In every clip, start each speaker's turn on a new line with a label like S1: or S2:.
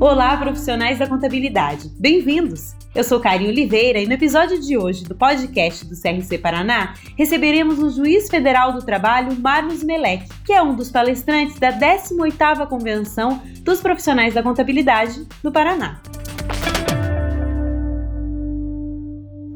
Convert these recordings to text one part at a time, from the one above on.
S1: Olá, profissionais da contabilidade. Bem-vindos! Eu sou Karen Oliveira e no episódio de hoje do podcast do CRC Paraná, receberemos o juiz federal do trabalho, Marlos Melec, que é um dos palestrantes da 18ª Convenção dos Profissionais da Contabilidade no Paraná.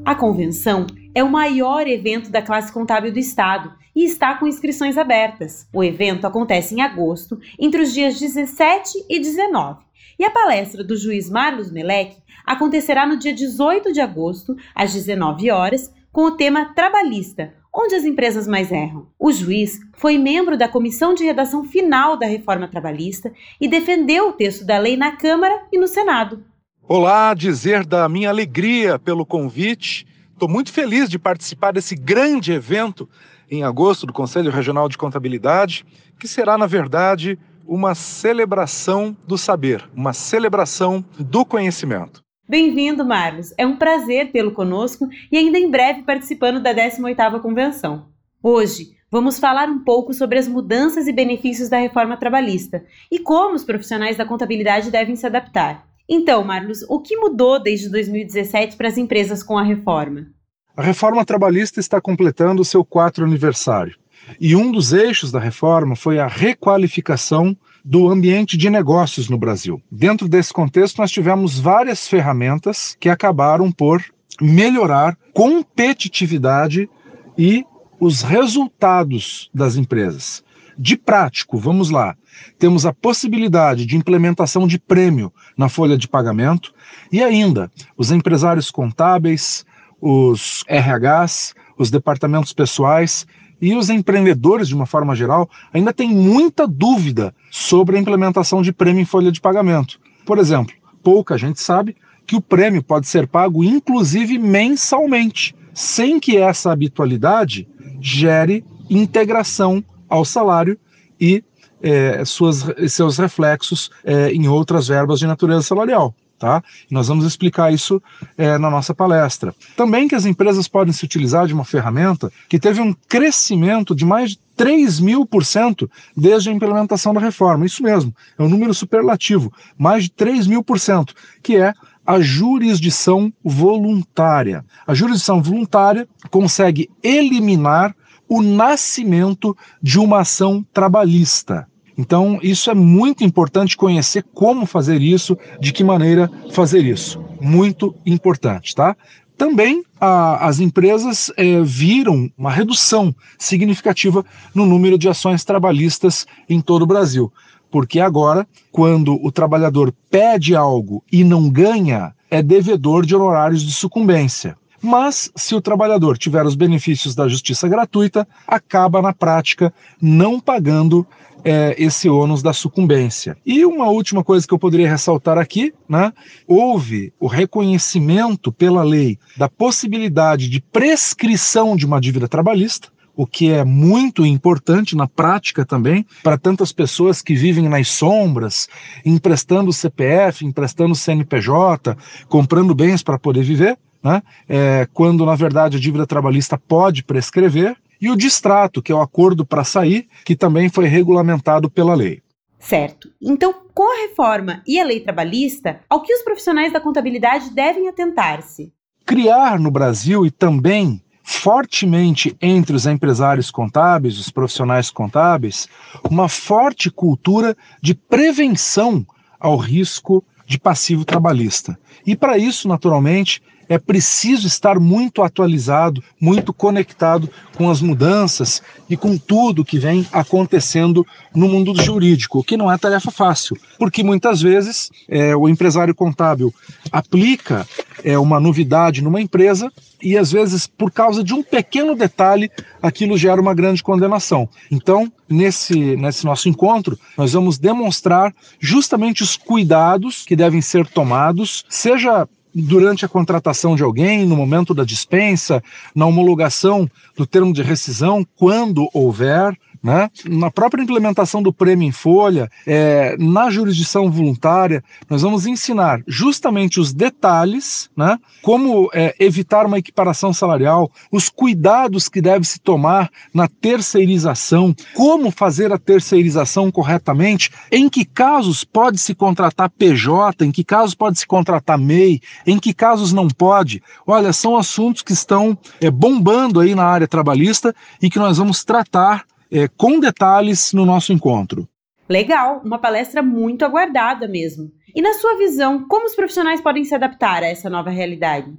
S1: A convenção é o maior evento da classe contábil do estado e está com inscrições abertas. O evento acontece em agosto, entre os dias 17 e 19 e a palestra do juiz Marlos Melec acontecerá no dia 18 de agosto, às 19 horas, com o tema Trabalhista, onde as empresas mais erram. O juiz foi membro da comissão de redação final da reforma trabalhista e defendeu o texto da lei na Câmara e no Senado.
S2: Olá, dizer da minha alegria pelo convite. Estou muito feliz de participar desse grande evento em agosto do Conselho Regional de Contabilidade, que será, na verdade, uma celebração do saber, uma celebração do conhecimento.
S1: Bem-vindo, Marlos. É um prazer tê-lo conosco e ainda em breve participando da 18ª convenção. Hoje, vamos falar um pouco sobre as mudanças e benefícios da reforma trabalhista e como os profissionais da contabilidade devem se adaptar. Então, Marlos, o que mudou desde 2017 para as empresas com a reforma?
S2: A reforma trabalhista está completando o seu quatro aniversário. E um dos eixos da reforma foi a requalificação do ambiente de negócios no Brasil. Dentro desse contexto, nós tivemos várias ferramentas que acabaram por melhorar competitividade e os resultados das empresas. De prático, vamos lá. Temos a possibilidade de implementação de prêmio na folha de pagamento e ainda os empresários contábeis, os RHs, os departamentos pessoais e os empreendedores, de uma forma geral, ainda têm muita dúvida sobre a implementação de prêmio em folha de pagamento. Por exemplo, pouca gente sabe que o prêmio pode ser pago inclusive mensalmente, sem que essa habitualidade gere integração ao salário e é, suas, seus reflexos é, em outras verbas de natureza salarial tá? E nós vamos explicar isso é, na nossa palestra. Também que as empresas podem se utilizar de uma ferramenta que teve um crescimento de mais de 3 mil por cento desde a implementação da reforma. Isso mesmo, é um número superlativo, mais de 3 mil por cento, que é a jurisdição voluntária. A jurisdição voluntária consegue eliminar o nascimento de uma ação trabalhista. Então, isso é muito importante conhecer como fazer isso, de que maneira fazer isso. Muito importante, tá? Também a, as empresas é, viram uma redução significativa no número de ações trabalhistas em todo o Brasil. Porque agora, quando o trabalhador pede algo e não ganha, é devedor de honorários de sucumbência. Mas, se o trabalhador tiver os benefícios da justiça gratuita, acaba na prática não pagando é, esse ônus da sucumbência. E uma última coisa que eu poderia ressaltar aqui, né? Houve o reconhecimento pela lei da possibilidade de prescrição de uma dívida trabalhista, o que é muito importante na prática também para tantas pessoas que vivem nas sombras, emprestando CPF, emprestando CNPJ, comprando bens para poder viver, né? É, quando na verdade a dívida trabalhista pode prescrever e o distrato, que é o acordo para sair, que também foi regulamentado pela lei.
S1: Certo. Então, com a reforma e a lei trabalhista, ao que os profissionais da contabilidade devem atentar-se?
S2: Criar no Brasil e também fortemente entre os empresários contábeis, os profissionais contábeis, uma forte cultura de prevenção ao risco de passivo trabalhista. E para isso, naturalmente, é preciso estar muito atualizado, muito conectado com as mudanças e com tudo que vem acontecendo no mundo jurídico, o que não é tarefa fácil, porque muitas vezes é, o empresário contábil aplica é, uma novidade numa empresa e às vezes por causa de um pequeno detalhe aquilo gera uma grande condenação. Então, nesse, nesse nosso encontro, nós vamos demonstrar justamente os cuidados que devem ser tomados, seja durante a contratação de alguém, no momento da dispensa, na homologação do termo de rescisão, quando houver, Né? Na própria implementação do prêmio em folha, é, na jurisdição voluntária, nós vamos ensinar justamente os detalhes, né? como é, evitar uma equiparação salarial, os cuidados que deve se tomar na terceirização, como fazer a terceirização corretamente, em que casos pode se contratar PJ, em que casos pode se contratar MEI, em que casos não pode. Olha, são assuntos que estão é, bombando aí na área trabalhista e que nós vamos tratar é, com detalhes no nosso encontro.
S1: Legal, uma palestra muito aguardada mesmo. E na sua visão, como os profissionais podem se adaptar a essa nova realidade?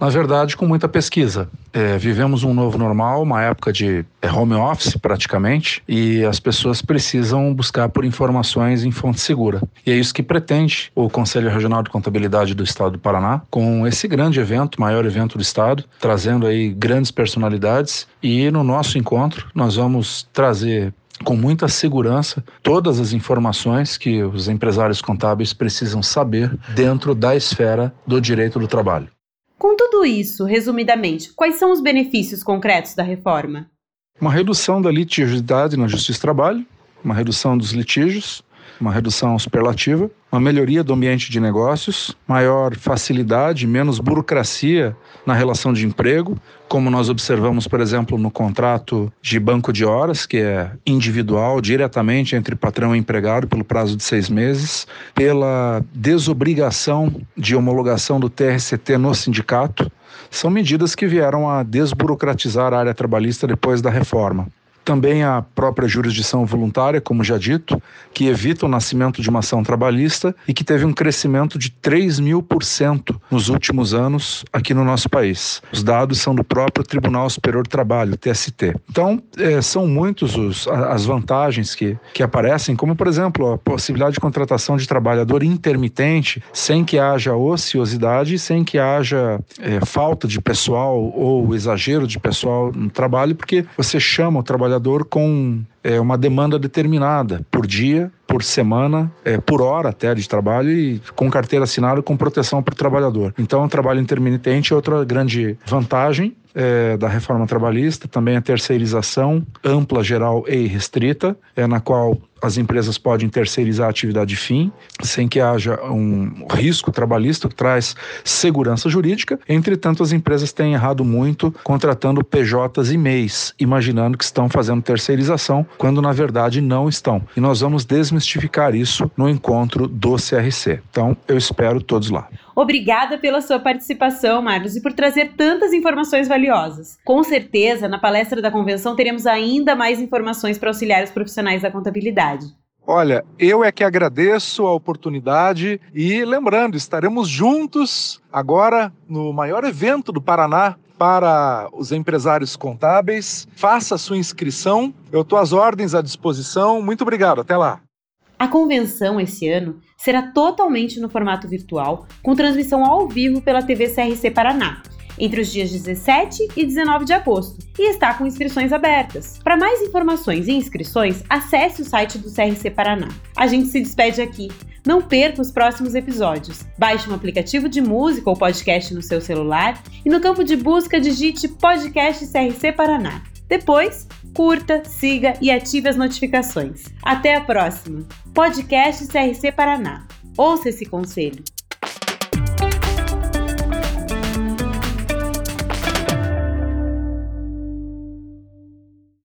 S2: Na verdade, com muita pesquisa. É, vivemos um novo normal, uma época de é, home office praticamente, e as pessoas precisam buscar por informações em fonte segura. E é isso que pretende o Conselho Regional de Contabilidade do Estado do Paraná, com esse grande evento, maior evento do Estado, trazendo aí grandes personalidades. E no nosso encontro, nós vamos trazer com muita segurança todas as informações que os empresários contábeis precisam saber dentro da esfera do direito do trabalho.
S1: Tudo isso, resumidamente, quais são os benefícios concretos da reforma?
S2: Uma redução da litigiosidade na Justiça do Trabalho, uma redução dos litígios, uma redução superlativa, uma melhoria do ambiente de negócios, maior facilidade, menos burocracia na relação de emprego, como nós observamos, por exemplo, no contrato de banco de horas, que é individual, diretamente entre patrão e empregado, pelo prazo de seis meses, pela desobrigação de homologação do TRCT no sindicato, são medidas que vieram a desburocratizar a área trabalhista depois da reforma também a própria jurisdição voluntária, como já dito, que evita o nascimento de uma ação trabalhista e que teve um crescimento de 3 mil por cento nos últimos anos aqui no nosso país. Os dados são do próprio Tribunal Superior do Trabalho, TST. Então, é, são muitos os, as vantagens que, que aparecem, como, por exemplo, a possibilidade de contratação de trabalhador intermitente, sem que haja ociosidade, sem que haja é, falta de pessoal ou exagero de pessoal no trabalho, porque você chama o trabalhador trabalhador com é, uma demanda determinada por dia, por semana, é, por hora até de trabalho e com carteira assinada com proteção para o trabalhador. Então, o trabalho intermitente é outra grande vantagem é, da reforma trabalhista, também a terceirização ampla, geral e restrita, é na qual as empresas podem terceirizar a atividade fim, sem que haja um risco trabalhista que traz segurança jurídica. Entretanto, as empresas têm errado muito contratando PJs e MEIs, imaginando que estão fazendo terceirização, quando na verdade não estão. E nós vamos desmistificar isso no encontro do CRC. Então, eu espero todos lá.
S1: Obrigada pela sua participação, Marlos, e por trazer tantas informações valiosas. Com certeza, na palestra da convenção teremos ainda mais informações para auxiliar os profissionais da contabilidade.
S2: Olha, eu é que agradeço a oportunidade e lembrando, estaremos juntos agora no maior evento do Paraná para os empresários contábeis. Faça sua inscrição. Eu estou às ordens à disposição. Muito obrigado. Até lá.
S1: A convenção esse ano será totalmente no formato virtual, com transmissão ao vivo pela TV CRC Paraná, entre os dias 17 e 19 de agosto, e está com inscrições abertas. Para mais informações e inscrições, acesse o site do CRC Paraná. A gente se despede aqui. Não perca os próximos episódios. Baixe um aplicativo de música ou podcast no seu celular e no campo de busca digite Podcast CRC Paraná. Depois, curta, siga e ative as notificações. Até a próxima! Podcast CRC Paraná. Ouça esse conselho.